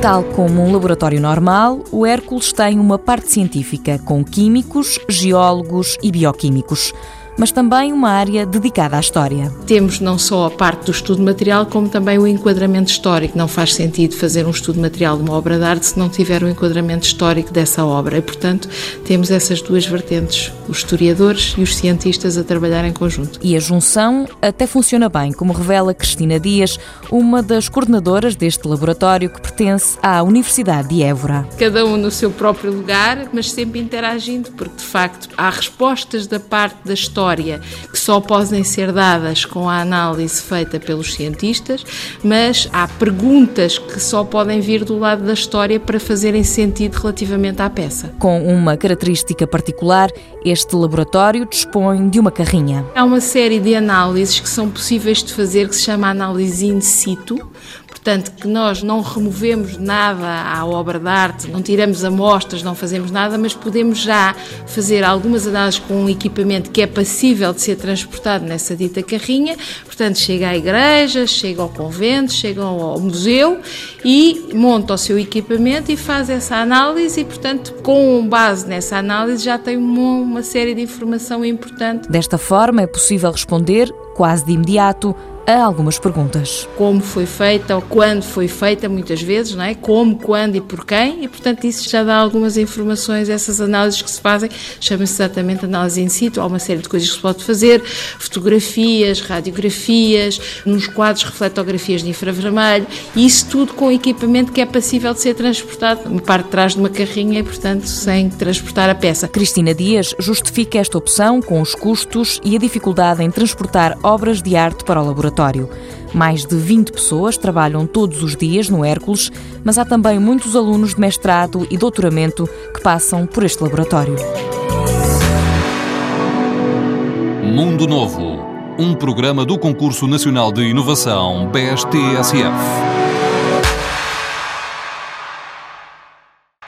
Tal como um laboratório normal, o Hércules tem uma parte científica com químicos, geólogos e bioquímicos mas também uma área dedicada à história. Temos não só a parte do estudo material, como também o enquadramento histórico. Não faz sentido fazer um estudo material de uma obra de arte se não tiver o um enquadramento histórico dessa obra. E, portanto, temos essas duas vertentes, os historiadores e os cientistas a trabalhar em conjunto. E a junção até funciona bem, como revela Cristina Dias, uma das coordenadoras deste laboratório que pertence à Universidade de Évora. Cada um no seu próprio lugar, mas sempre interagindo, porque de facto há respostas da parte da história história que só podem ser dadas com a análise feita pelos cientistas, mas há perguntas que só podem vir do lado da história para fazerem sentido relativamente à peça. Com uma característica particular, este laboratório dispõe de uma carrinha. Há uma série de análises que são possíveis de fazer que se chama análise in situ, Portanto, que nós não removemos nada à obra de arte, não tiramos amostras, não fazemos nada, mas podemos já fazer algumas análises com um equipamento que é de ser transportado nessa dita carrinha. Portanto, chega à igreja, chega ao convento, chega ao museu e monta o seu equipamento e faz essa análise e, portanto, com base nessa análise já tem uma, uma série de informação importante. Desta forma, é possível responder quase de imediato a algumas perguntas. Como foi feita ou quando foi feita, muitas vezes, não é? Como, quando e por quem, e portanto isso já dá algumas informações, essas análises que se fazem, chama-se exatamente análise in situ, há uma série de coisas que se pode fazer, fotografias, radiografias, nos quadros refletografias de infravermelho, e isso tudo com equipamento que é passível de ser transportado, uma parte de trás de uma carrinha e portanto sem transportar a peça. Cristina Dias justifica esta opção com os custos e a dificuldade em transportar obras de arte para o laboratório Mais de 20 pessoas trabalham todos os dias no Hércules, mas há também muitos alunos de mestrado e doutoramento que passam por este laboratório. Mundo Novo, um programa do Concurso Nacional de Inovação BSTSF.